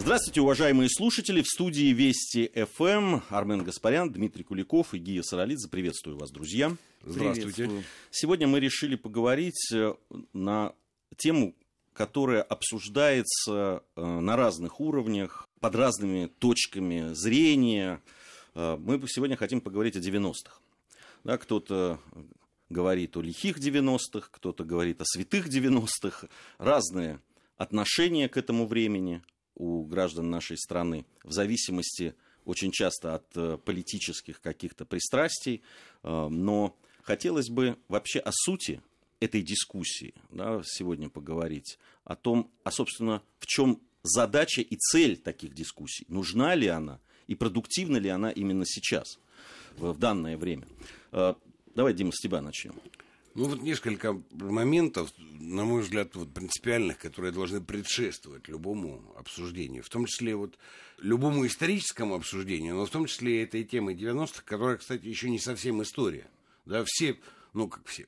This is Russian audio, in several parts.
Здравствуйте, уважаемые слушатели. В студии Вести ФМ Армен Гаспарян, Дмитрий Куликов и Гия Саралидзе. Приветствую вас, друзья. Здравствуйте. Сегодня мы решили поговорить э, на тему, которая обсуждается э, на разных уровнях, под разными точками зрения. Э, мы сегодня хотим поговорить о 90-х. Да, кто-то говорит о лихих 90-х, кто-то говорит о святых 90-х. Разные отношения к этому времени у граждан нашей страны в зависимости очень часто от э, политических каких-то пристрастий, э, но хотелось бы вообще о сути этой дискуссии да, сегодня поговорить, о том, а собственно, в чем задача и цель таких дискуссий, нужна ли она и продуктивна ли она именно сейчас, в, данное время. Э, давай, Дима, с тебя начнем. Ну вот несколько моментов, на мой взгляд, вот принципиальных, которые должны предшествовать любому обсуждению, в том числе вот любому историческому обсуждению, но в том числе и этой темы 90-х, которая, кстати, еще не совсем история. Да, все, ну как все,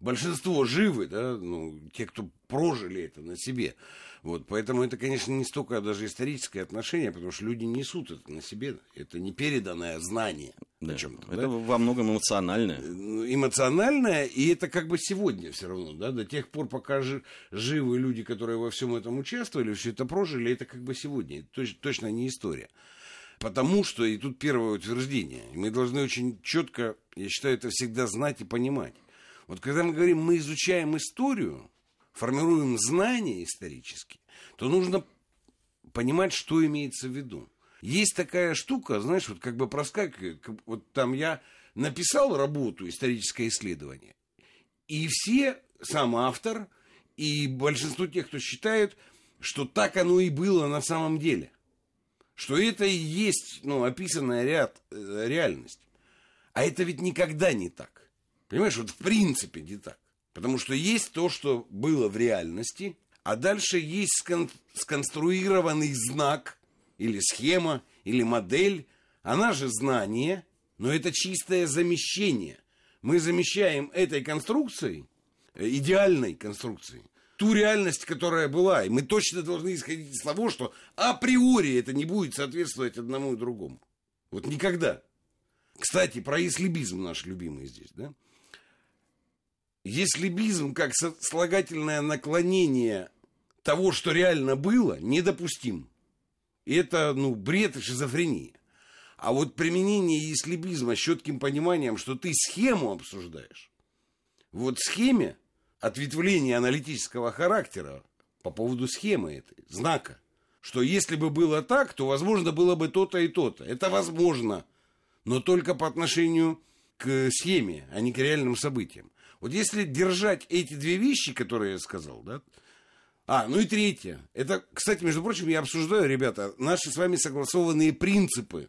большинство живы, да, ну, те, кто прожили это на себе. Вот, поэтому это, конечно, не столько даже историческое отношение, потому что люди несут это на себе. Это не переданное знание да. чем-то. Это да? во многом эмоциональное. Ну, эмоциональное, и это как бы сегодня все равно, да, до тех пор, пока жи- живы люди, которые во всем этом участвовали, все это прожили, это как бы сегодня. Это точ- точно не история. Потому что, и тут первое утверждение, мы должны очень четко, я считаю, это всегда знать и понимать. Вот когда мы говорим, мы изучаем историю, формируем знания исторические, то нужно понимать, что имеется в виду. Есть такая штука, знаешь, вот как бы проскакивает, вот там я написал работу «Историческое исследование», и все, сам автор, и большинство тех, кто считают, что так оно и было на самом деле. Что это и есть, ну, описанная ряд, э, реальность. А это ведь никогда не так. Понимаешь, вот в принципе не так. Потому что есть то, что было в реальности, а дальше есть скон- сконструированный знак или схема, или модель. Она же знание, но это чистое замещение. Мы замещаем этой конструкцией, э, идеальной конструкцией, ту реальность, которая была. И мы точно должны исходить из того, что априори это не будет соответствовать одному и другому. Вот никогда. Кстати, про ислибизм наш любимый здесь, да? Еслибизм как слагательное наклонение того, что реально было, недопустим. Это, ну, бред и шизофрения. А вот применение еслибизма с четким пониманием, что ты схему обсуждаешь. Вот схеме ответвление аналитического характера по поводу схемы этой, знака, что если бы было так, то, возможно, было бы то-то и то-то. Это возможно, но только по отношению к схеме, а не к реальным событиям. Вот если держать эти две вещи, которые я сказал, да, а, ну и третье. Это, кстати, между прочим, я обсуждаю, ребята, наши с вами согласованные принципы,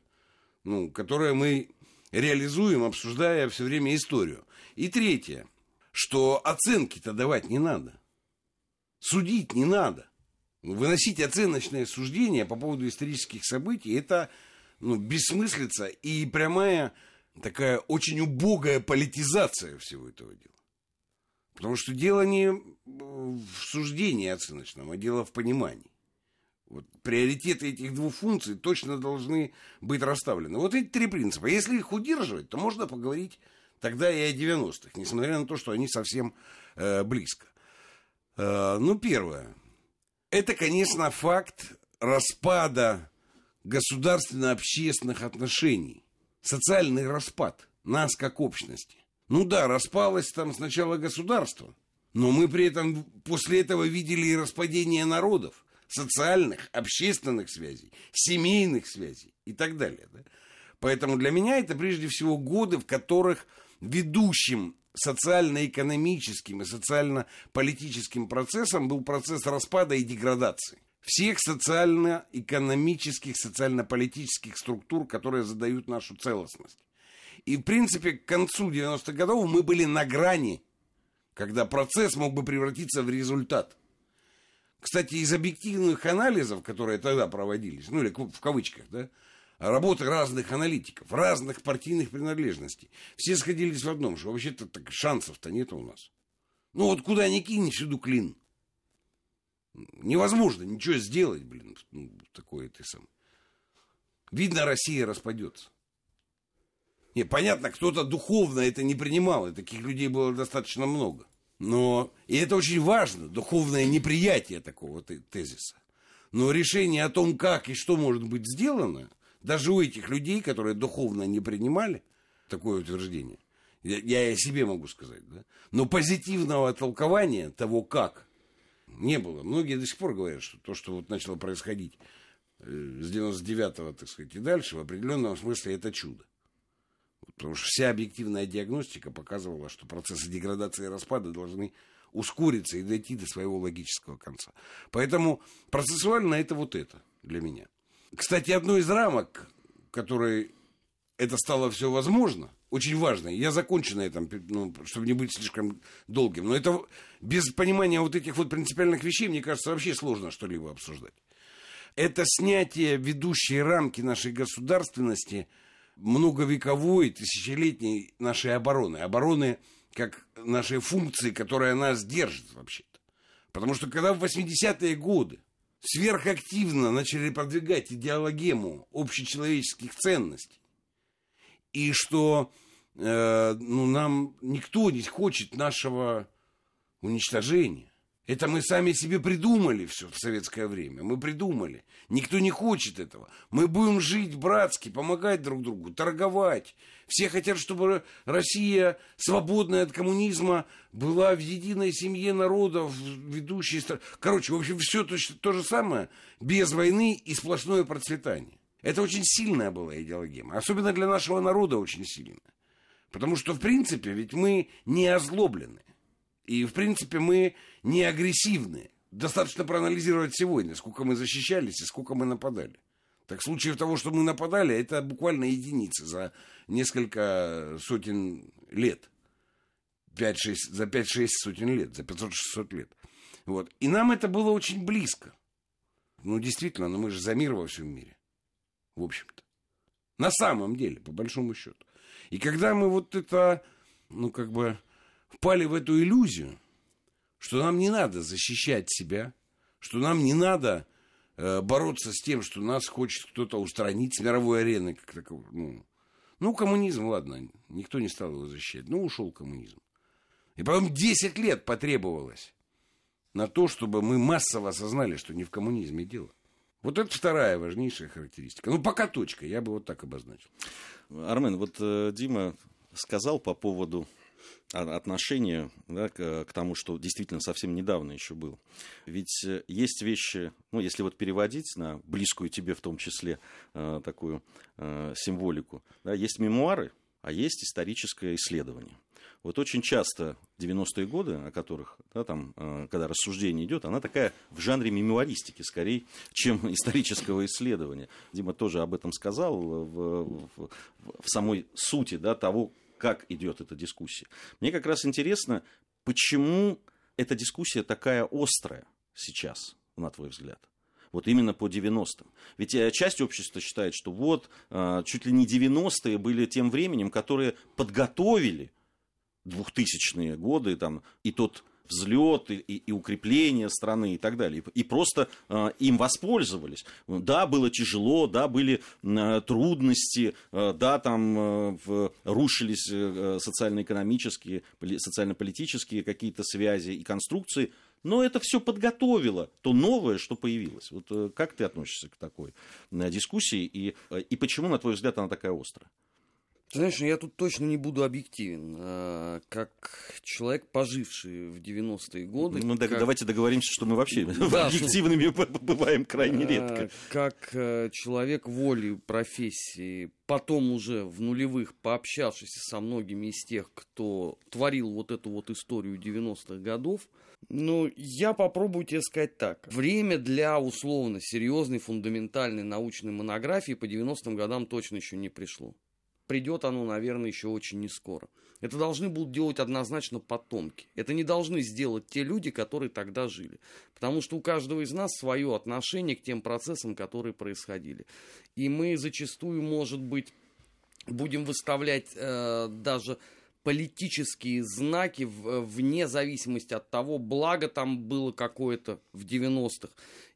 ну, которые мы реализуем, обсуждая все время историю. И третье, что оценки-то давать не надо. Судить не надо. Выносить оценочное суждение по поводу исторических событий, это ну, бессмыслица и прямая такая очень убогая политизация всего этого дела. Потому что дело не в суждении оценочном, а дело в понимании. Вот приоритеты этих двух функций точно должны быть расставлены. Вот эти три принципа. Если их удерживать, то можно поговорить тогда и о 90-х, несмотря на то, что они совсем э, близко. Э, ну, первое. Это, конечно, факт распада государственно-общественных отношений. Социальный распад нас как общности. Ну да, распалось там сначала государство, но мы при этом после этого видели и распадение народов, социальных, общественных связей, семейных связей и так далее. Да? Поэтому для меня это прежде всего годы, в которых ведущим социально-экономическим и социально-политическим процессом был процесс распада и деградации всех социально-экономических, социально-политических структур, которые задают нашу целостность. И, в принципе, к концу 90-х годов мы были на грани, когда процесс мог бы превратиться в результат. Кстати, из объективных анализов, которые тогда проводились, ну или в кавычках, да, работы разных аналитиков, разных партийных принадлежностей, все сходились в одном, что вообще-то так шансов-то нет у нас. Ну вот куда ни кинь, всюду клин. Невозможно ничего сделать, блин, ну, такое ты сам. Видно, Россия распадется. Не, понятно, кто-то духовно это не принимал, и таких людей было достаточно много. Но, и это очень важно, духовное неприятие такого тезиса. Но решение о том, как и что может быть сделано, даже у этих людей, которые духовно не принимали такое утверждение, я, я и себе могу сказать, да, но позитивного толкования того, как, не было. Многие до сих пор говорят, что то, что вот начало происходить э, с 99-го, так сказать, и дальше, в определенном смысле это чудо. Потому что вся объективная диагностика показывала, что процессы деградации и распада должны ускориться и дойти до своего логического конца. Поэтому процессуально это вот это для меня. Кстати, одной из рамок, которой это стало все возможно, очень важно. Я закончу на этом, ну, чтобы не быть слишком долгим. Но это без понимания вот этих вот принципиальных вещей, мне кажется, вообще сложно что-либо обсуждать. Это снятие ведущей рамки нашей государственности – многовековой, тысячелетней нашей обороны. Обороны как нашей функции, которая нас держит вообще-то. Потому что когда в 80-е годы сверхактивно начали продвигать идеологему общечеловеческих ценностей, и что э, ну, нам никто не хочет нашего уничтожения, это мы сами себе придумали все в советское время. Мы придумали. Никто не хочет этого. Мы будем жить братски, помогать друг другу, торговать. Все хотят, чтобы Россия, свободная от коммунизма, была в единой семье народов, ведущей стране. Короче, в общем, все то, то же самое, без войны и сплошное процветание. Это очень сильная была идеология. Особенно для нашего народа очень сильная. Потому что, в принципе, ведь мы не озлоблены. И, в принципе, мы не агрессивны. Достаточно проанализировать сегодня, сколько мы защищались и сколько мы нападали. Так случаев того, что мы нападали, это буквально единицы за несколько сотен лет. 5-6, за 5-6 сотен лет, за 500-600 лет. Вот. И нам это было очень близко. Ну, действительно, но мы же за мир во всем мире. В общем-то. На самом деле, по большому счету. И когда мы вот это, ну, как бы, впали в эту иллюзию, что нам не надо защищать себя, что нам не надо э, бороться с тем, что нас хочет кто-то устранить с мировой арены. Как таковой. Ну, ну, коммунизм, ладно, никто не стал его защищать. Ну, ушел коммунизм. И потом 10 лет потребовалось на то, чтобы мы массово осознали, что не в коммунизме дело. Вот это вторая важнейшая характеристика. Ну, пока точка, я бы вот так обозначил. Армен, вот э, Дима сказал по поводу отношение да, к, к тому, что действительно совсем недавно еще было. Ведь э, есть вещи, ну, если вот переводить на близкую тебе в том числе э, такую э, символику, да, есть мемуары, а есть историческое исследование. Вот очень часто 90-е годы, о которых, да, там, э, когда рассуждение идет, она такая в жанре мемуаристики скорее, чем исторического исследования. Дима тоже об этом сказал в, в, в самой сути да, того, как идет эта дискуссия. Мне как раз интересно, почему эта дискуссия такая острая сейчас, на твой взгляд? Вот именно по 90-м. Ведь э, часть общества считает, что вот э, чуть ли не 90-е были тем временем, которые подготовили 2000-е годы там, и тот взлет и, и, и укрепление страны и так далее. И, просто э, им воспользовались. Да, было тяжело, да, были э, трудности, э, да, там э, в, рушились э, социально-экономические, социально-политические какие-то связи и конструкции, но это все подготовило то новое, что появилось. Вот э, как ты относишься к такой э, дискуссии и, э, и почему, на твой взгляд, она такая острая? Знаешь, я тут точно не буду объективен. А, как человек, поживший в 90-е годы... Ну, как... давайте договоримся, что мы вообще да, объективными что... бываем крайне а, редко. Как э, человек воли профессии, потом уже в нулевых пообщавшись со многими из тех, кто творил вот эту вот историю 90-х годов, ну, я попробую тебе сказать так. Время для условно серьезной фундаментальной научной монографии по 90-м годам точно еще не пришло придет оно, наверное, еще очень не скоро. Это должны будут делать однозначно потомки. Это не должны сделать те люди, которые тогда жили. Потому что у каждого из нас свое отношение к тем процессам, которые происходили. И мы зачастую, может быть, будем выставлять э, даже политические знаки вне зависимости от того, благо там было какое-то в 90-х,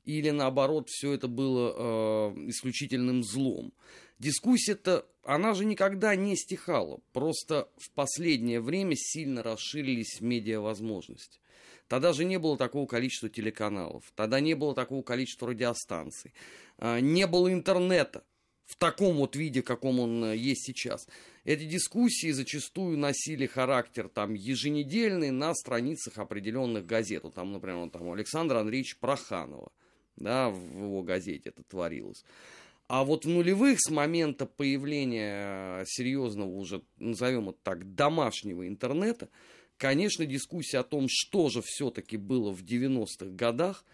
или наоборот, все это было э, исключительным злом. Дискуссия-то, она же никогда не стихала, просто в последнее время сильно расширились медиавозможности. Тогда же не было такого количества телеканалов, тогда не было такого количества радиостанций, э, не было интернета в таком вот виде, каком он э, есть сейчас. Эти дискуссии зачастую носили характер там еженедельный на страницах определенных газет. Вот там, например, там, Александра Андреевича Проханова, да, в его газете это творилось. А вот в нулевых с момента появления серьезного уже, назовем это так, домашнего интернета, конечно, дискуссия о том, что же все-таки было в 90-х годах,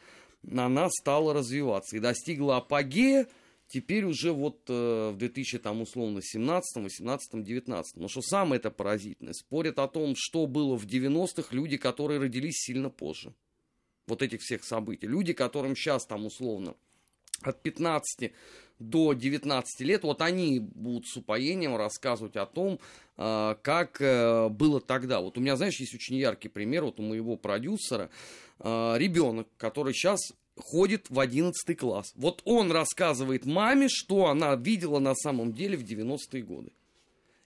она стала развиваться и достигла апогея теперь уже вот э, в 2000, там, условно, 17, 18, 19. Но что самое это поразительное, спорят о том, что было в 90-х люди, которые родились сильно позже. Вот этих всех событий. Люди, которым сейчас там условно от 15 до 19 лет, вот они будут с упоением рассказывать о том, э, как э, было тогда. Вот у меня, знаешь, есть очень яркий пример, вот у моего продюсера, э, ребенок, который сейчас ходит в 11 класс. Вот он рассказывает маме, что она видела на самом деле в 90-е годы.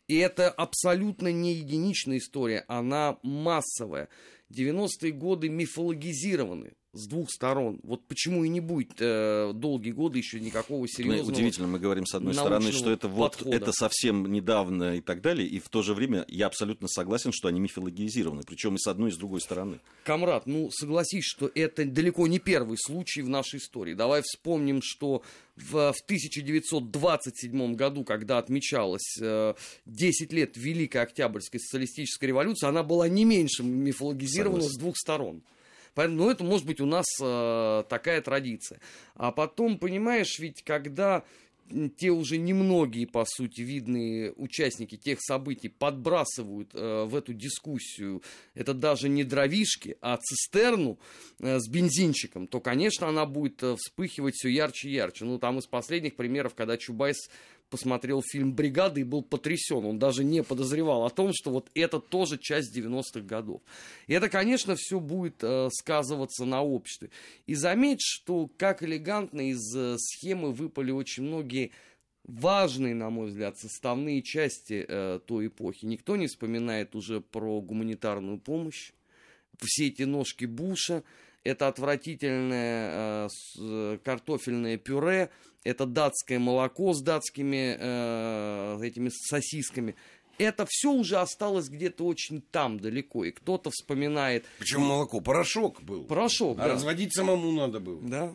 И это абсолютно не единичная история, она массовая. 90-е годы мифологизированы с двух сторон. Вот почему и не будет э, долгие годы еще никакого серьезного. Удивительно, мы говорим с одной стороны, что это вот это совсем недавно и так далее, и в то же время я абсолютно согласен, что они мифологизированы, причем и с одной и с другой стороны. Камрад, ну согласись, что это далеко не первый случай в нашей истории. Давай вспомним, что в, в 1927 году, когда отмечалось э, 10 лет Великой Октябрьской социалистической революции, она была не меньше мифологизирована Согласен. с двух сторон. Поэтому, ну, это может быть у нас э, такая традиция. А потом, понимаешь, ведь когда те уже немногие, по сути, видные участники тех событий подбрасывают э, в эту дискуссию, это даже не дровишки, а цистерну э, с бензинчиком, то, конечно, она будет э, вспыхивать все ярче и ярче. Ну, там из последних примеров, когда Чубайс посмотрел фильм «Бригада» и был потрясен. Он даже не подозревал о том, что вот это тоже часть 90-х годов. И это, конечно, все будет э, сказываться на обществе. И заметь, что как элегантно из э, схемы выпали очень многие важные, на мой взгляд, составные части э, той эпохи. Никто не вспоминает уже про гуманитарную помощь. Все эти ножки Буша, это отвратительное э, картофельное пюре, это датское молоко с датскими э, этими сосисками. Это все уже осталось где-то очень там далеко, и кто-то вспоминает. Почему молоко? Порошок был. Порошок. А да. разводить самому надо было. Да.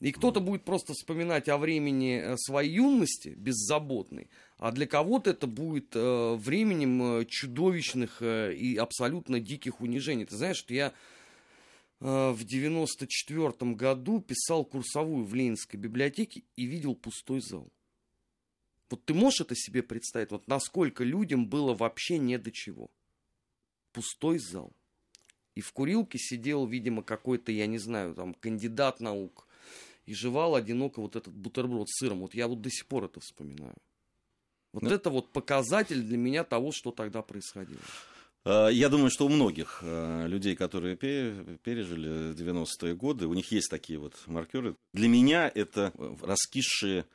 И кто-то будет просто вспоминать о времени э, своей юности, беззаботной, а для кого-то это будет временем чудовищных и абсолютно диких унижений. Ты знаешь, что я в 94 году писал курсовую в Ленинской библиотеке и видел пустой зал. Вот ты можешь это себе представить? Вот насколько людям было вообще не до чего. Пустой зал. И в курилке сидел, видимо, какой-то, я не знаю, там, кандидат наук. И жевал одиноко вот этот бутерброд с сыром. Вот я вот до сих пор это вспоминаю. Вот ну, это вот показатель для меня того, что тогда происходило. Э, я думаю, что у многих э, людей, которые пережили 90-е годы, у них есть такие вот маркеры. Для меня это раскисшие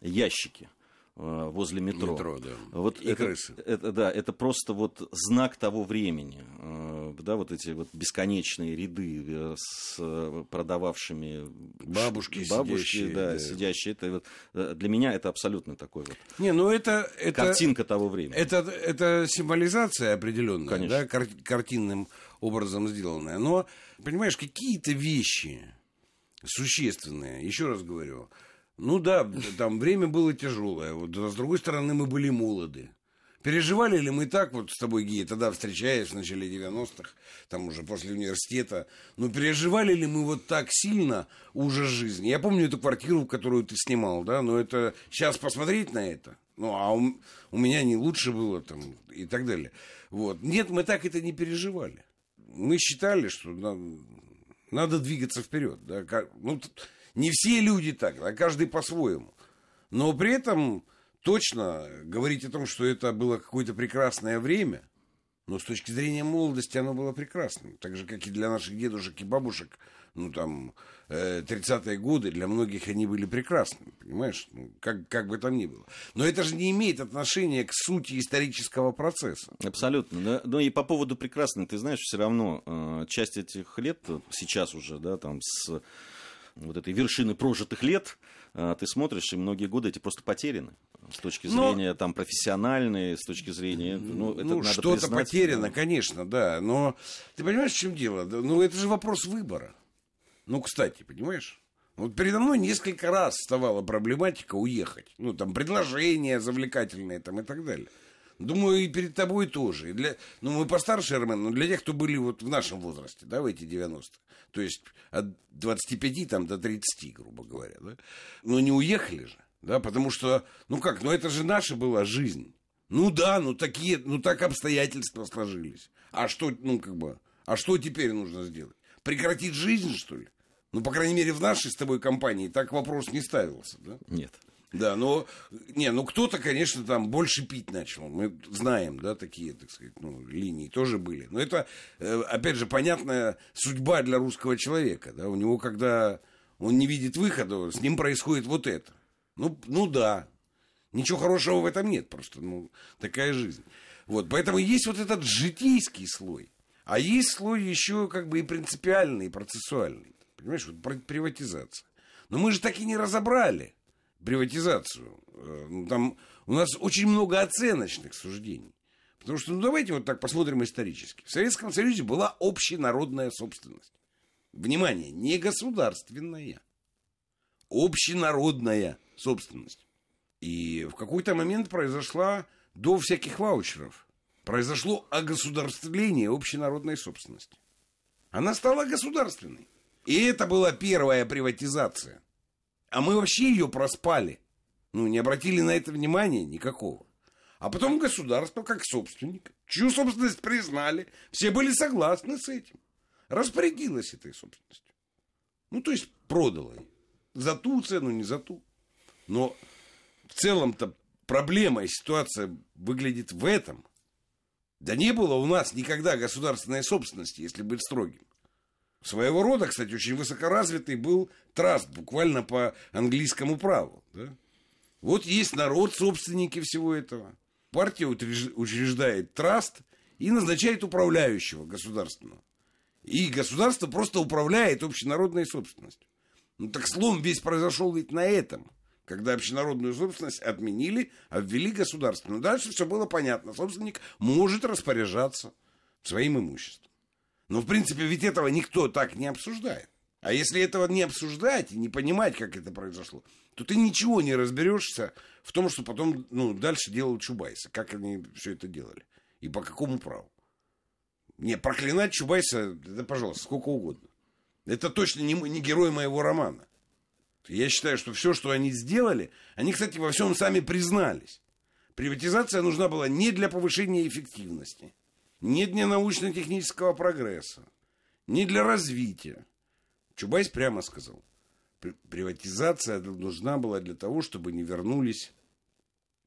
ящики Э, возле метро. Метро, да. Вот и это, крысы. Это, да, это просто вот знак того времени. Э, да, вот эти вот бесконечные ряды э, с продававшими бабушки, бабушки сидящие, да, да. сидящие. Это вот, для меня это абсолютно такой вот Не, ну это, это картинка того времени. Это, это символизация определенная, Конечно. да, кар- картинным образом сделанная. Но, понимаешь, какие-то вещи существенные, еще раз говорю, ну да, там время было тяжелое. Вот, а с другой стороны, мы были молоды. Переживали ли мы так, вот с тобой, Гия, тогда встречаясь в начале 90-х, там уже после университета, ну переживали ли мы вот так сильно ужас жизни? Я помню эту квартиру, которую ты снимал, да, но это сейчас посмотреть на это, ну а у, у меня не лучше было там и так далее. Вот. Нет, мы так это не переживали. Мы считали, что надо, надо двигаться вперед. Да? Ну, не все люди так, а каждый по-своему. Но при этом точно говорить о том, что это было какое-то прекрасное время, Но с точки зрения молодости оно было прекрасным. Так же, как и для наших дедушек и бабушек, ну, там, э, 30-е годы, для многих они были прекрасными, понимаешь? Ну, как, как бы там ни было. Но это же не имеет отношения к сути исторического процесса. Абсолютно. Да? Ну и по поводу прекрасной, ты знаешь, все равно э, часть этих лет, сейчас уже, да, там, с вот этой вершины прожитых лет, э, ты смотришь, и многие годы эти просто потеряны с точки зрения но... там профессиональной, с точки зрения, ну, это ну, что-то потеряно, конечно, да, но ты понимаешь, в чем дело? Ну, это же вопрос выбора. Ну, кстати, понимаешь? Вот передо мной несколько раз вставала проблематика уехать. Ну, там, предложения завлекательные там и так далее. Думаю, и перед тобой тоже. И для, ну, мы постарше, Армен, но для тех, кто были вот в нашем возрасте, да, в эти 90-х. То есть от 25 там, до 30, грубо говоря, да. Но не уехали же, да, потому что, ну как, ну это же наша была жизнь. Ну да, ну такие, ну так обстоятельства сложились. А что, ну как бы, а что теперь нужно сделать? Прекратить жизнь, что ли? Ну, по крайней мере, в нашей с тобой компании так вопрос не ставился, да? Нет. Да, но, не, ну кто-то, конечно, там больше пить начал. Мы знаем, да, такие, так сказать, ну, линии тоже были. Но это, э, опять же, понятная судьба для русского человека, да. У него, когда он не видит выхода, с ним происходит вот это. Ну, ну да, ничего хорошего в этом нет, просто, ну, такая жизнь. Вот, поэтому есть вот этот житейский слой. А есть слой еще как бы и принципиальный, и процессуальный. Понимаешь, вот приватизация. Но мы же так и не разобрали приватизацию. Э, ну, там у нас очень много оценочных суждений. Потому что, ну давайте вот так посмотрим исторически. В Советском Союзе была общенародная собственность. Внимание, не государственная, общенародная собственность. И в какой-то момент произошла, до всяких ваучеров, произошло огосударствление общенародной собственности. Она стала государственной. И это была первая приватизация. А мы вообще ее проспали. Ну, не обратили на это внимания никакого. А потом государство, как собственник, чью собственность признали, все были согласны с этим. Распорядилось этой собственностью. Ну, то есть продало. За ту цену, не за ту. Но в целом-то проблема и ситуация выглядит в этом. Да не было у нас никогда государственной собственности, если быть строгим. Своего рода, кстати, очень высокоразвитый был траст, буквально по английскому праву. Да? Вот есть народ, собственники всего этого. Партия учреждает траст и назначает управляющего государственного. И государство просто управляет общенародной собственностью. Ну так слом весь произошел ведь на этом. Когда общенародную собственность отменили, а ввели государственную. Дальше все было понятно. Собственник может распоряжаться своим имуществом. Но, в принципе, ведь этого никто так не обсуждает. А если этого не обсуждать и не понимать, как это произошло, то ты ничего не разберешься в том, что потом ну, дальше делал Чубайса, как они все это делали и по какому праву. Не, проклинать Чубайса, это, пожалуйста, сколько угодно. Это точно не, не герой моего романа. Я считаю, что все, что они сделали, они, кстати, во всем сами признались. Приватизация нужна была не для повышения эффективности, ни для научно-технического прогресса, ни для развития. Чубайс прямо сказал, приватизация нужна была для того, чтобы не вернулись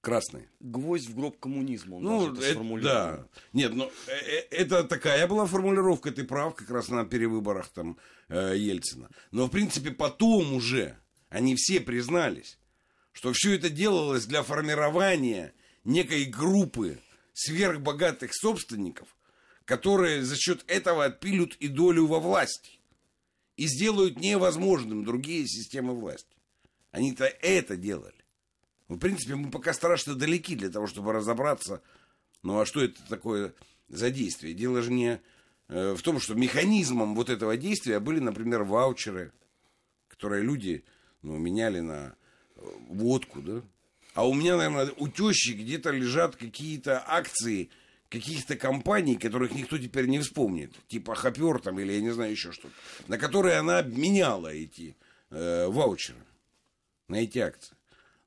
красные. Гвоздь в гроб коммунизма, он ну, это, это Да. Нет, ну, э, э, это такая была формулировка, ты прав, как раз на перевыборах там э, Ельцина. Но, в принципе, потом уже они все признались, что все это делалось для формирования некой группы сверхбогатых собственников, которые за счет этого отпилют и долю во власти и сделают невозможным другие системы власти. Они-то это делали. В принципе, мы пока страшно далеки для того, чтобы разобраться, ну а что это такое за действие? Дело же не э, в том, что механизмом вот этого действия были, например, ваучеры, которые люди ну, меняли на э, водку, да, а у меня, наверное, у тещи где-то лежат какие-то акции каких-то компаний, которых никто теперь не вспомнит, типа Хопер там или я не знаю еще что-то, на которые она обменяла эти э, ваучеры на эти акции.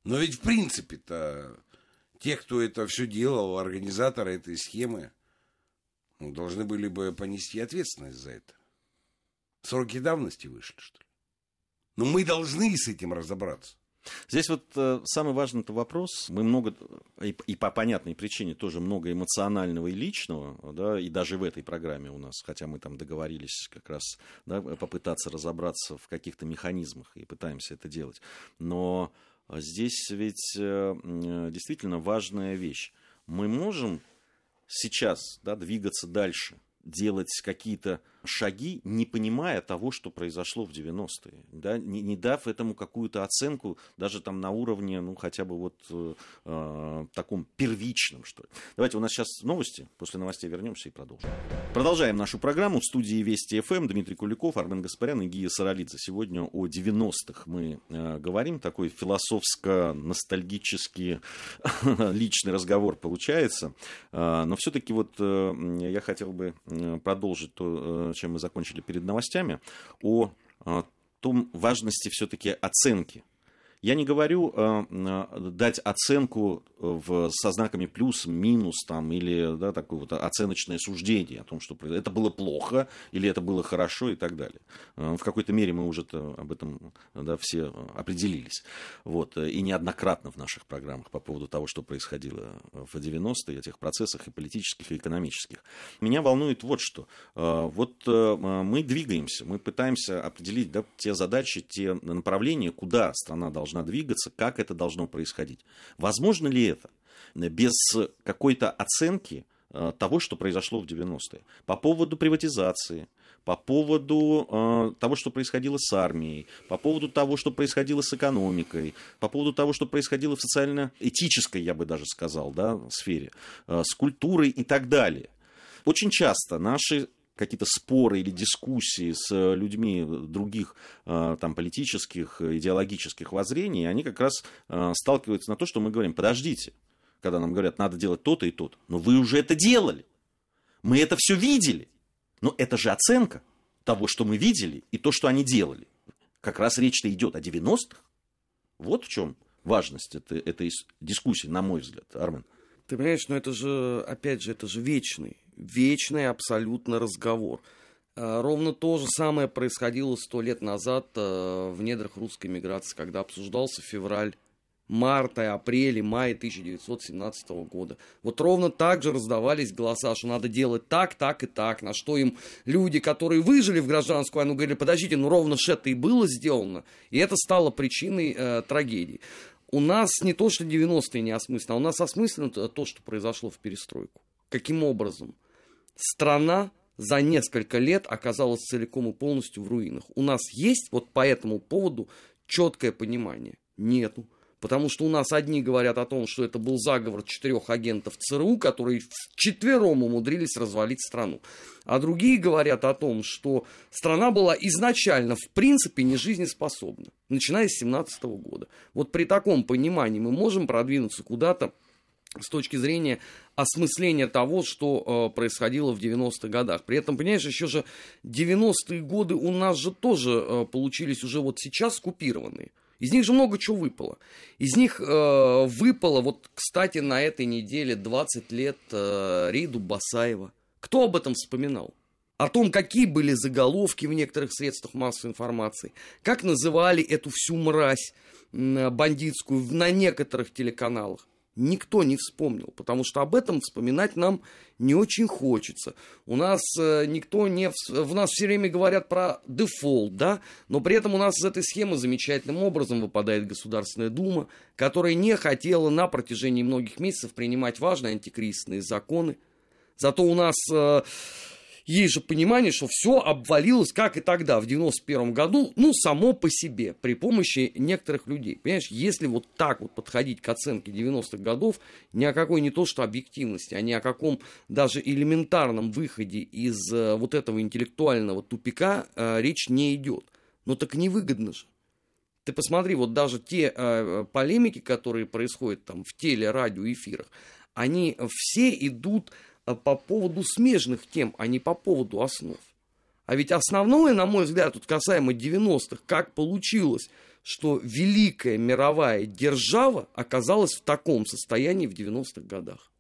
Но ведь в принципе-то те, кто это все делал, организаторы этой схемы, ну, должны были бы понести ответственность за это. Сроки давности вышли, что ли. Но мы должны с этим разобраться. Здесь вот э, самый важный -то вопрос. Мы много, и, по понятной причине тоже много эмоционального и личного, да, и даже в этой программе у нас, хотя мы там договорились как раз да, попытаться разобраться в каких-то механизмах и пытаемся это делать. Но здесь ведь э, действительно важная вещь. Мы можем сейчас да, двигаться дальше, делать какие-то шаги, не понимая того, что произошло в 90-е, да, не, не дав этому какую-то оценку даже там на уровне, ну, хотя бы вот э, э, таком первичном, что ли. Давайте, у нас сейчас новости, после новостей вернемся и продолжим. Продолжаем нашу программу в студии Вести ФМ. Дмитрий Куликов, Армен Гаспарян и Гия Саралидзе. Сегодня о 90-х мы э, говорим, такой философско-ностальгический личный разговор получается, э, но все-таки вот э, я хотел бы э, продолжить то, э, чем мы закончили перед новостями, о а, том важности все-таки оценки я не говорю э, э, дать оценку в, со знаками плюс, минус там, или да, такое вот оценочное суждение о том, что это было плохо или это было хорошо и так далее. Э, в какой-то мере мы уже об этом да, все определились. Вот, и неоднократно в наших программах по поводу того, что происходило в 90-е, этих процессах и политических, и экономических. Меня волнует вот что. Э, вот э, мы двигаемся, мы пытаемся определить да, те задачи, те направления, куда страна должна должна двигаться, как это должно происходить. Возможно ли это без какой-то оценки э, того, что произошло в 90-е? По поводу приватизации, по поводу э, того, что происходило с армией, по поводу того, что происходило с экономикой, по поводу того, что происходило в социально-этической, я бы даже сказал, да, сфере, э, с культурой и так далее. Очень часто наши какие-то споры или дискуссии с э, людьми других э, там, политических, идеологических воззрений, они как раз э, сталкиваются на то, что мы говорим, подождите, когда нам говорят, надо делать то-то и то-то. Но вы уже это делали. Мы это все видели. Но это же оценка того, что мы видели, и то, что они делали. Как раз речь-то идет о 90-х. Вот в чем важность этой, этой дискуссии, на мой взгляд, Армен. Ты понимаешь, но это же, опять же, это же вечный вечный абсолютно разговор. А, ровно то же самое происходило сто лет назад а, в недрах русской миграции, когда обсуждался февраль, марта, апрель, май 1917 года. Вот ровно так же раздавались голоса, что надо делать так, так и так, на что им люди, которые выжили в гражданскую войну, говорили, подождите, ну ровно же это и было сделано, и это стало причиной э, трагедии. У нас не то, что 90-е не осмысленно, а у нас осмысленно то, что произошло в перестройку. Каким образом? Страна за несколько лет оказалась целиком и полностью в руинах. У нас есть вот по этому поводу четкое понимание? Нету. Потому что у нас одни говорят о том, что это был заговор четырех агентов ЦРУ, которые четвером умудрились развалить страну. А другие говорят о том, что страна была изначально, в принципе, не жизнеспособна, начиная с 17 года. Вот при таком понимании мы можем продвинуться куда-то с точки зрения осмысления того, что э, происходило в 90-х годах. При этом, понимаешь, еще же 90-е годы у нас же тоже э, получились уже вот сейчас скупированные. Из них же много чего выпало. Из них э, выпало, вот, кстати, на этой неделе 20 лет э, рейду Басаева. Кто об этом вспоминал? О том, какие были заголовки в некоторых средствах массовой информации, как называли эту всю мразь бандитскую на некоторых телеканалах никто не вспомнил, потому что об этом вспоминать нам не очень хочется. У нас э, никто не... В нас все время говорят про дефолт, да, но при этом у нас из этой схемы замечательным образом выпадает Государственная Дума, которая не хотела на протяжении многих месяцев принимать важные антикризисные законы. Зато у нас... Э, есть же понимание, что все обвалилось, как и тогда, в 91 году, ну, само по себе, при помощи некоторых людей. Понимаешь, если вот так вот подходить к оценке 90-х годов, ни о какой не то что объективности, а ни о каком даже элементарном выходе из э, вот этого интеллектуального тупика э, речь не идет. Но так невыгодно же. Ты посмотри, вот даже те э, полемики, которые происходят там в теле, радио, эфирах, они все идут Э, по поводу смежных тем, а не по поводу основ. А ведь основное, на мой взгляд, тут касаемо 90-х, как получилось, что великая мировая держава оказалась в таком состоянии в 90-х годах.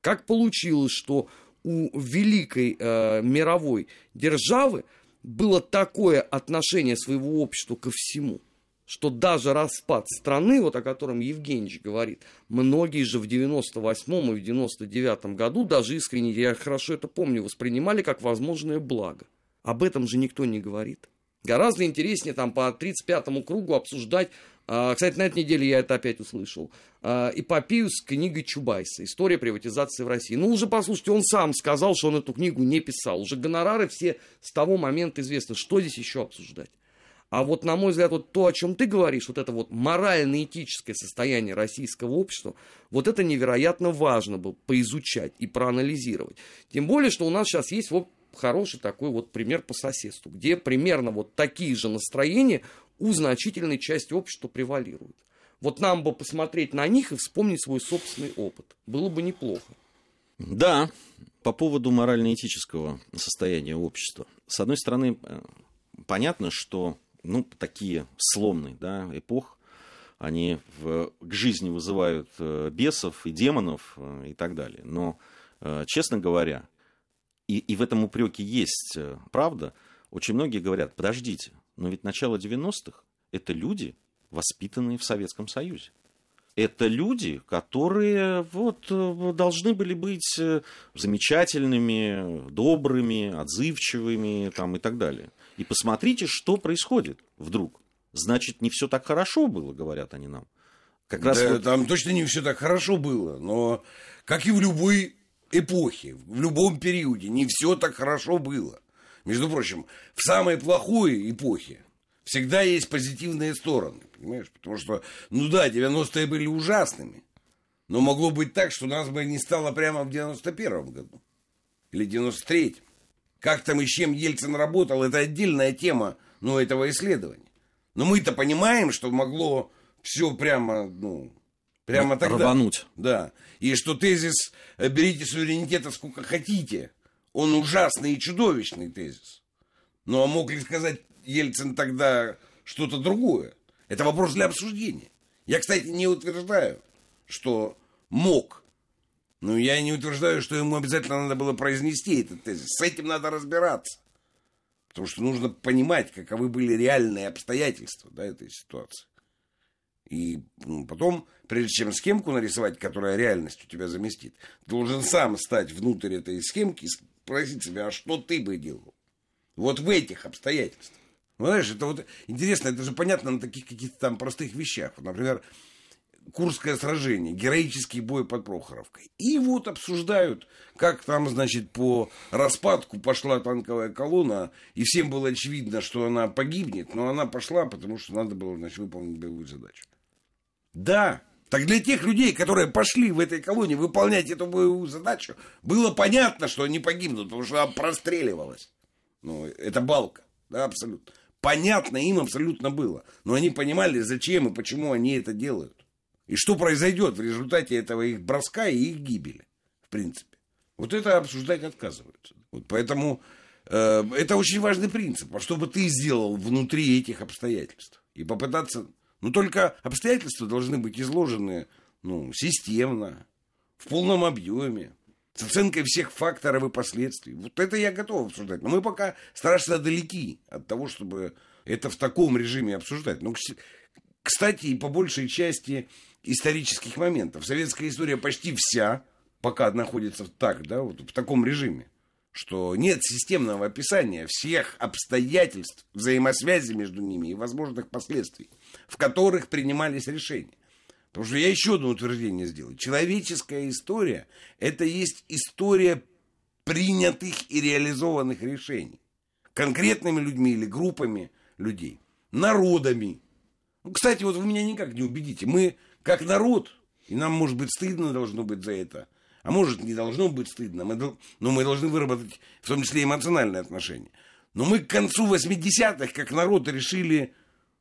Как получилось, что у великой э, мировой державы было такое отношение своего общества ко всему. Что даже распад страны, вот о котором Евгеньевич говорит, многие же в 98-м и в 99-м году, даже искренне, я хорошо это помню, воспринимали как возможное благо. Об этом же никто не говорит. Гораздо интереснее там по 35-му кругу обсуждать, а, кстати, на этой неделе я это опять услышал, а, эпопею с книгой Чубайса «История приватизации в России». Ну, уже послушайте, он сам сказал, что он эту книгу не писал. Уже гонорары все с того момента известны. Что здесь еще обсуждать? А вот, на мой взгляд, вот то, о чем ты говоришь, вот это вот морально-этическое состояние российского общества, вот это невероятно важно было поизучать и проанализировать. Тем более, что у нас сейчас есть вот хороший такой вот пример по соседству, где примерно вот такие же настроения у значительной части общества превалируют. Вот нам бы посмотреть на них и вспомнить свой собственный опыт. Было бы неплохо. Да, по поводу морально-этического состояния общества. С одной стороны, э, понятно, что ну, такие сломные да, эпох, они в, к жизни вызывают э, бесов и демонов э, и так далее. Но, честно говоря, и, и в этом упреке есть правда, очень многие говорят, подождите, но ведь начало 90-х – это люди, воспитанные в Советском Союзе. Это люди, которые вот, должны были быть замечательными, добрыми, отзывчивыми там, и так далее. И посмотрите, что происходит вдруг. Значит, не все так хорошо было, говорят они нам. Как раз да, вот... Там точно не все так хорошо было, но как и в любой эпохе, в любом периоде, не все так хорошо было. Между прочим, в самой плохой эпохе всегда есть позитивные стороны, понимаешь? Потому что, ну да, 90-е были ужасными, но могло быть так, что нас бы не стало прямо в 91-м году или 93-м. Как там и с чем Ельцин работал, это отдельная тема ну, этого исследования. Но мы-то понимаем, что могло все прямо, ну, прямо тогда. Рвануть. Да. И что тезис «берите суверенитета сколько хотите», он ужасный и чудовищный тезис. Ну, а мог ли сказать Ельцин тогда что-то другое? Это вопрос для обсуждения. Я, кстати, не утверждаю, что мог. Но я не утверждаю, что ему обязательно надо было произнести этот тезис. С этим надо разбираться. Потому что нужно понимать, каковы были реальные обстоятельства да, этой ситуации. И ну, потом, прежде чем схемку нарисовать, которая реальность у тебя заместит, должен сам стать внутрь этой схемки спросить себя, а что ты бы делал? Вот в этих обстоятельствах. Ну, знаешь, это вот интересно, это же понятно на таких каких-то там простых вещах. Вот, например, Курское сражение, героический бой под Прохоровкой. И вот обсуждают, как там, значит, по распадку пошла танковая колонна, и всем было очевидно, что она погибнет, но она пошла, потому что надо было, значит, выполнить боевую задачу. Да, так для тех людей, которые пошли в этой колонии выполнять эту боевую задачу, было понятно, что они погибнут, потому что она простреливалась. Ну, это балка, да, абсолютно. Понятно им абсолютно было. Но они понимали, зачем и почему они это делают. И что произойдет в результате этого их броска и их гибели, в принципе. Вот это обсуждать отказываются. Вот поэтому э, это очень важный принцип. А что бы ты сделал внутри этих обстоятельств? И попытаться но только обстоятельства должны быть изложены ну, системно, в полном объеме, с оценкой всех факторов и последствий. Вот это я готов обсуждать. Но мы пока страшно далеки от того, чтобы это в таком режиме обсуждать. Ну, кстати, и по большей части исторических моментов. Советская история почти вся пока находится так, да, вот в таком режиме что нет системного описания всех обстоятельств, взаимосвязи между ними и возможных последствий, в которых принимались решения. Потому что я еще одно утверждение сделаю. Человеческая история – это есть история принятых и реализованных решений. Конкретными людьми или группами людей. Народами. Ну, кстати, вот вы меня никак не убедите. Мы, как народ, и нам, может быть, стыдно должно быть за это, а может, не должно быть стыдно, мы, но мы должны выработать в том числе эмоциональные отношения. Но мы к концу 80-х, как народ, решили,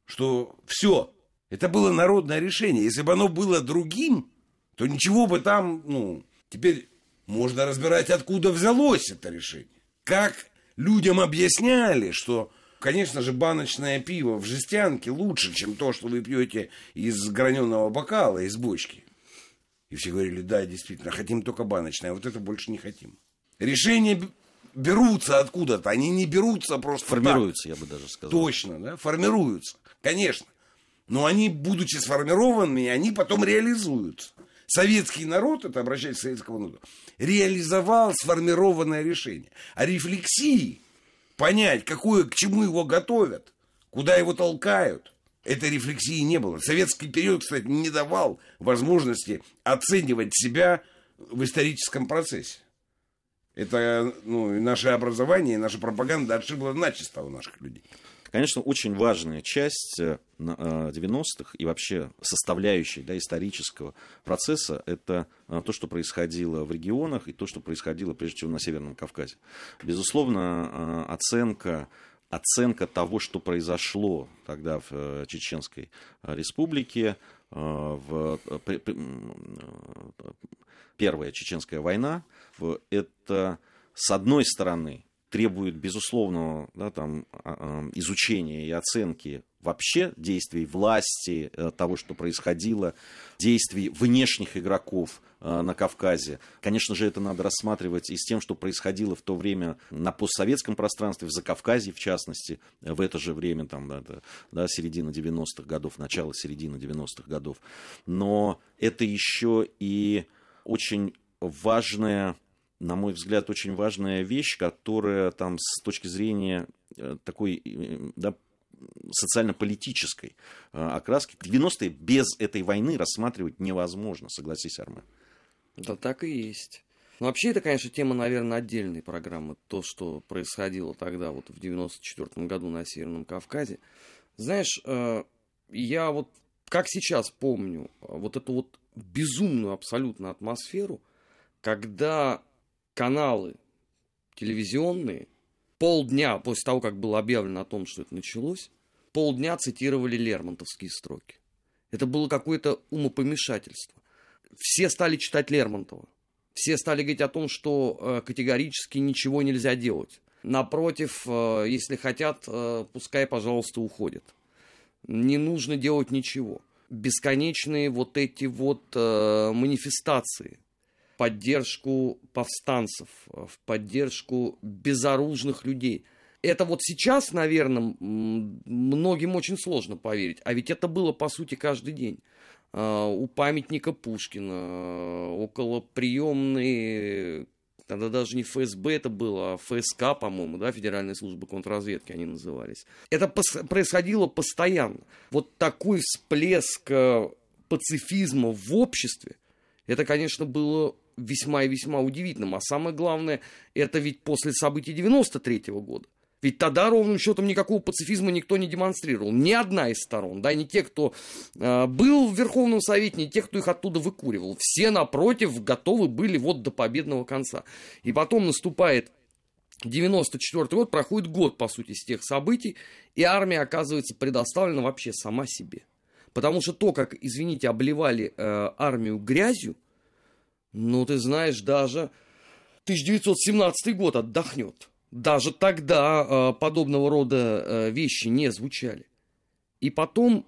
что все, это было народное решение. Если бы оно было другим, то ничего бы там, ну, теперь можно разбирать, откуда взялось это решение. Как людям объясняли, что, конечно же, баночное пиво в жестянке лучше, чем то, что вы пьете из граненого бокала, из бочки. И все говорили, да, действительно, хотим только баночное, а вот это больше не хотим. Решения берутся откуда-то, они не берутся просто Формируются, так. я бы даже сказал. Точно, да, формируются, конечно. Но они, будучи сформированными, они потом реализуются. Советский народ, это обращаясь к советскому народу, реализовал сформированное решение. А рефлексии, понять, какое, к чему его готовят, куда его толкают, этой рефлексии не было. Советский период, кстати, не давал возможности оценивать себя в историческом процессе. Это ну, наше образование, наша пропаганда отшибла начисто у наших людей. Конечно, очень важная часть 90-х э, и вообще составляющая да, исторического процесса – это э, то, что происходило в регионах и то, что происходило прежде всего на Северном Кавказе. Безусловно, э, оценка оценка того, что произошло тогда в Чеченской республике, в Первая Чеченская война, это, с одной стороны, требует безусловного да, там, а, а, изучения и оценки вообще действий власти, э, того, что происходило, действий внешних игроков э, на Кавказе. Конечно же, это надо рассматривать и с тем, что происходило в то время на постсоветском пространстве, в Закавказье, в частности, в это же время, там, да, да, середина 90-х годов, начало середины 90-х годов. Но это еще и очень важная на мой взгляд, очень важная вещь, которая там с точки зрения э, такой э, да, социально-политической э, окраски 90-е без этой войны рассматривать невозможно, согласись, Армен. Да так и есть. Ну, вообще, это, конечно, тема, наверное, отдельной программы. То, что происходило тогда, вот в 94 году на Северном Кавказе. Знаешь, я вот как сейчас помню вот эту вот безумную абсолютно атмосферу, когда каналы телевизионные полдня после того, как было объявлено о том, что это началось, полдня цитировали Лермонтовские строки. Это было какое-то умопомешательство. Все стали читать Лермонтова. Все стали говорить о том, что э, категорически ничего нельзя делать. Напротив, э, если хотят, э, пускай, пожалуйста, уходят. Не нужно делать ничего. Бесконечные вот эти вот манифестации поддержку повстанцев, в поддержку безоружных людей. Это вот сейчас, наверное, многим очень сложно поверить. А ведь это было, по сути, каждый день. А, у памятника Пушкина, около приемной, тогда даже не ФСБ это было, а ФСК, по-моему, да, Федеральная служба контрразведки они назывались. Это происходило постоянно. Вот такой всплеск э, пацифизма в обществе, это, конечно, было весьма и весьма удивительным. А самое главное, это ведь после событий 93 -го года. Ведь тогда ровным счетом никакого пацифизма никто не демонстрировал. Ни одна из сторон. Да, не те, кто э, был в Верховном Совете, не те, кто их оттуда выкуривал. Все, напротив, готовы были вот до победного конца. И потом наступает 94 год, проходит год, по сути, с тех событий, и армия оказывается предоставлена вообще сама себе. Потому что то, как, извините, обливали э, армию грязью, ну, ты знаешь, даже 1917 год отдохнет. Даже тогда э, подобного рода э, вещи не звучали. И потом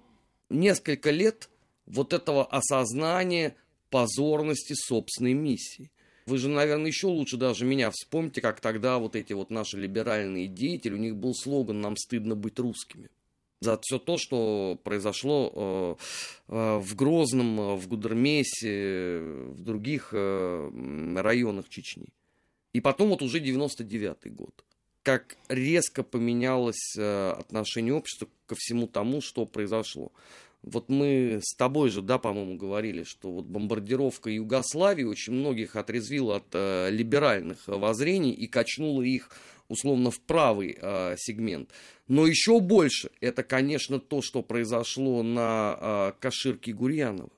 несколько лет вот этого осознания позорности собственной миссии. Вы же, наверное, еще лучше даже меня вспомните, как тогда вот эти вот наши либеральные деятели, у них был слоган «Нам стыдно быть русскими» за все то, что произошло э, э, в Грозном, э, в Гудермесе, в других районах Чечни. И потом вот уже 99-й год. Как резко поменялось отношение общества ко всему тому, что произошло. Вот мы с тобой же, да, по-моему, говорили, что вот бомбардировка Югославии очень многих отрезвила от либеральных воззрений и качнула их условно в правый э, сегмент. Но еще больше это, конечно, то, что произошло на э, Каширке Гурьянова.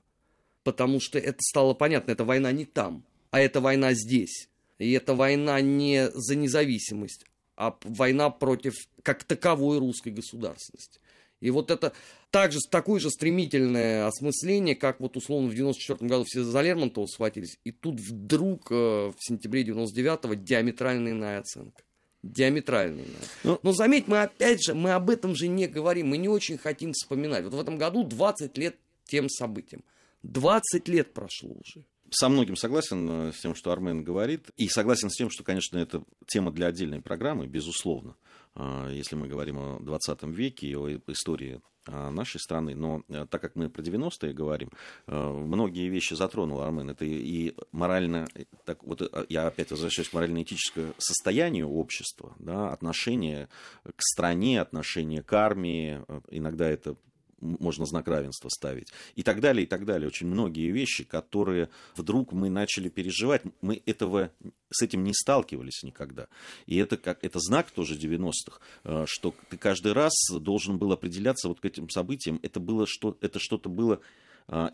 Потому что это стало понятно, эта война не там, а эта война здесь. И эта война не за независимость, а война против как таковой русской государственности. И вот это также такое же стремительное осмысление, как вот условно в 94 году все за Лермонтова схватились, и тут вдруг э, в сентябре 99-го диаметральная иная оценка диаметральный. Ну, Но заметь, мы опять же, мы об этом же не говорим, мы не очень хотим вспоминать. Вот в этом году 20 лет тем событиям. 20 лет прошло уже. Со многим согласен э, с тем, что Армен говорит. И согласен с тем, что, конечно, это тема для отдельной программы, безусловно. А, если мы говорим о 20 веке и о истории а, нашей страны. Но э, так как мы про 90-е говорим, э, многие вещи затронул Армен. Это и морально, так вот я опять возвращаюсь к морально-этическому состоянию общества, да, отношение к стране, отношение к армии. Иногда это можно знак равенства ставить. И так далее, и так далее. Очень многие вещи, которые вдруг мы начали переживать. Мы этого, с этим не сталкивались никогда. И это, как, это знак тоже 90-х, э, что ты каждый раз должен был определяться вот к этим событиям. Это, было что, это что-то было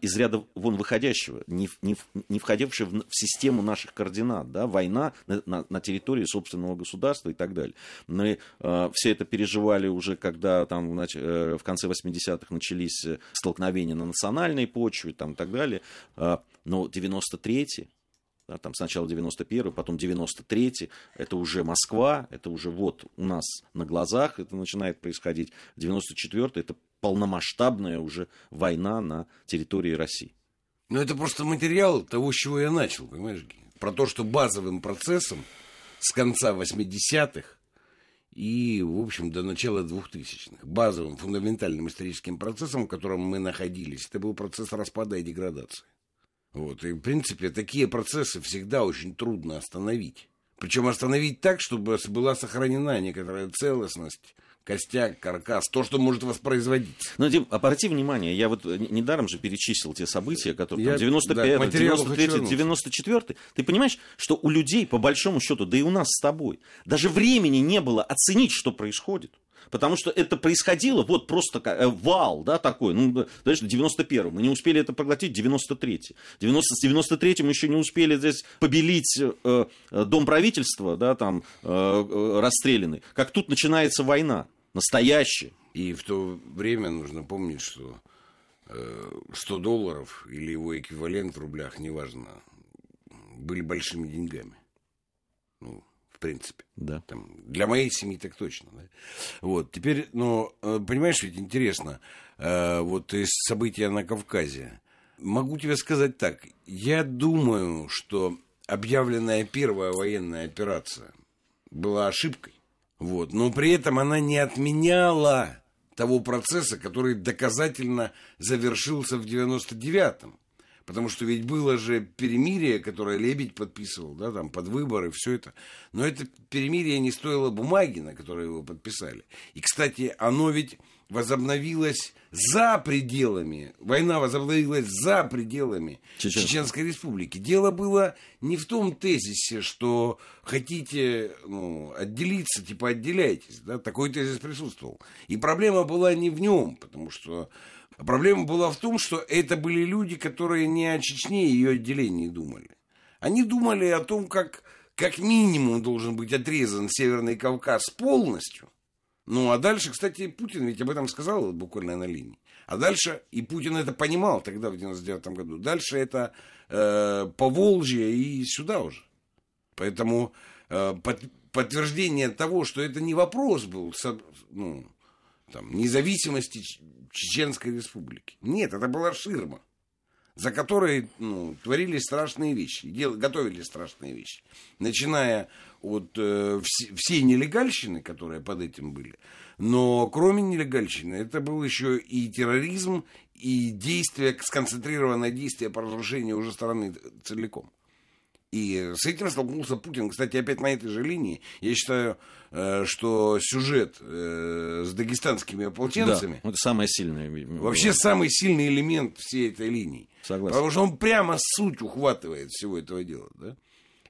из ряда вон выходящего, не, не, не входившего в, в систему наших координат, да, война на, на, на территории собственного государства и так далее. Мы э, все это переживали уже, когда там значит, э, в конце 80-х начались э, столкновения на национальной почве там, и так далее. Э, но 93-й, да, там сначала 91 потом 93 это уже Москва, это уже вот у нас на глазах это начинает происходить. 94 это полномасштабная уже война на территории России. Ну, это просто материал того, с чего я начал, понимаешь, Про то, что базовым процессом с конца 80-х и, в общем, до начала 2000-х, базовым, фундаментальным историческим процессом, в котором мы находились, это был процесс распада и деградации. Вот, и, в принципе, такие процессы всегда очень трудно остановить. Причем остановить так, чтобы была сохранена некоторая целостность, костяк, каркас, то, что может воспроизводиться. Но, Дим, обрати внимание, я вот недаром же перечислил те события, которые я, там, 95 да, 93 94 Ты понимаешь, что у людей, по большому счету, да и у нас с тобой, даже времени не было оценить, что происходит. Потому что это происходило вот просто э, вал, да, такой. Ну, знаешь, 91 Мы не успели это проглотить 93-й. 90, 93 мы еще не успели здесь побелить э, э, дом правительства, да, там, э, э, расстрелянный. Как тут начинается война. Настоящая. И в то время нужно помнить, что 100 э, долларов или его эквивалент в рублях, неважно, были большими деньгами. Ну, в принципе. Да. Там, для моей семьи так точно. Да? Вот, теперь, ну, э, понимаешь, ведь интересно, э, вот из события на Кавказе. Могу тебе сказать так, я думаю, что объявленная первая военная операция была ошибкой, вот, но при этом она не отменяла того процесса, который доказательно завершился в 99-м. Потому что ведь было же перемирие, которое Лебедь подписывал, да, там, под выборы, все это. Но это перемирие не стоило бумаги, на которой его подписали. И, кстати, оно ведь возобновилось за пределами, война возобновилась за пределами Чечен. Чеченской Республики. Дело было не в том тезисе, что хотите ну, отделиться, типа отделяйтесь. Да? Такой тезис присутствовал. И проблема была не в нем, потому что Проблема была в том, что это были люди, которые не о Чечне и ее отделении думали. Они думали о том, как как минимум должен быть отрезан Северный Кавказ полностью. Ну, а дальше, кстати, Путин ведь об этом сказал буквально на линии. А дальше, и Путин это понимал тогда, в 99 году, дальше это э, Поволжье и сюда уже. Поэтому э, под, подтверждение того, что это не вопрос был ну, там, независимости Чеченской Республики. Нет, это была ширма, за которой ну, творились страшные вещи, дел, готовили страшные вещи. Начиная от э, вс- всей нелегальщины, которые под этим были, но кроме нелегальщины, это был еще и терроризм, и действие, сконцентрированное действие по разрушению уже страны целиком. И с этим столкнулся Путин. Кстати, опять на этой же линии. Я считаю, э, что сюжет э, с дагестанскими ополченцами... Да, это самое сильное. Вообще самый сильный элемент всей этой линии. Согласен. Потому что он прямо суть ухватывает всего этого дела. Да?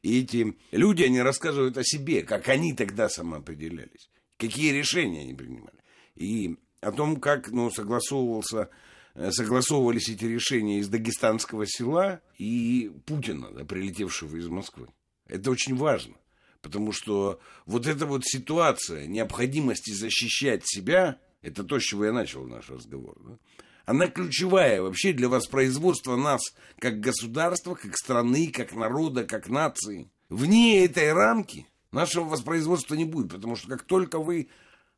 И эти люди, они рассказывают о себе, как они тогда самоопределялись. Какие решения они принимали. И о том, как ну, согласовывался согласовывались эти решения из дагестанского села и Путина, да, прилетевшего из Москвы. Это очень важно, потому что вот эта вот ситуация необходимости защищать себя, это то, с чего я начал наш разговор, да, она ключевая вообще для воспроизводства нас как государства, как страны, как народа, как нации. Вне этой рамки нашего воспроизводства не будет, потому что как только вы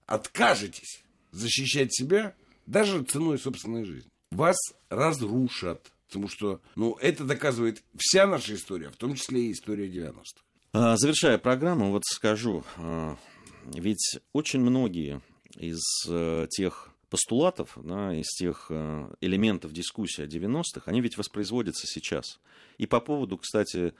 откажетесь защищать себя – даже ценой собственной жизни. Вас разрушат. Потому что, ну, это доказывает вся наша история, в том числе и история 90-х. А, завершая программу, вот скажу, а, ведь очень многие из э, тех постулатов, да, из тех э, элементов дискуссии о 90-х, они ведь воспроизводятся сейчас. И по поводу, кстати,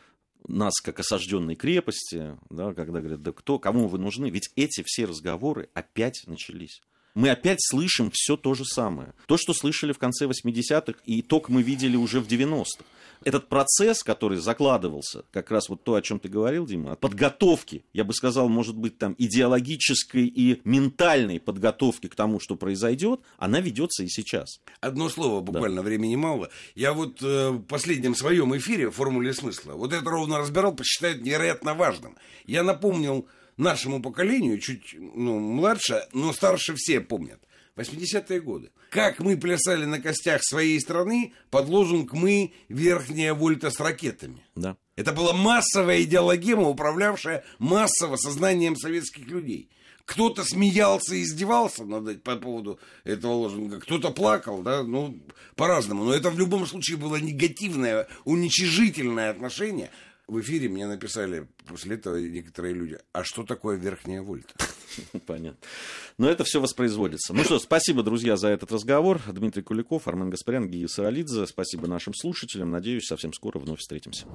нас как осажденной крепости, да, когда говорят, да кто, кому вы нужны, ведь эти все разговоры опять начались мы опять слышим все то же самое. То, что слышали в конце 80-х, и итог мы видели уже в 90-х. Этот процесс, который закладывался, как раз вот то, о чем ты говорил, Дима, от подготовки, я бы сказал, может быть, там идеологической и ментальной подготовки к тому, что произойдет, она ведется и сейчас. Одно слово, буквально да. времени мало. Я вот э, в последнем своем эфире в «Формуле смысла» вот это ровно разбирал, посчитаю невероятно важным. Я напомнил нашему поколению, чуть ну, младше, но старше все помнят. 80-е годы. Как мы плясали на костях своей страны под лозунг «Мы верхняя вольта с ракетами». Да. Это была массовая идеологема, управлявшая массово сознанием советских людей. Кто-то смеялся и издевался над, по поводу этого лозунга, кто-то плакал, да, ну, по-разному. Но это в любом случае было негативное, уничижительное отношение в эфире мне написали после этого некоторые люди, а что такое верхняя вольта? Понятно. Но это все воспроизводится. Ну что, спасибо, друзья, за этот разговор. Дмитрий Куликов, Армен Гаспарян, Гия Саралидзе. Спасибо нашим слушателям. Надеюсь, совсем скоро вновь встретимся.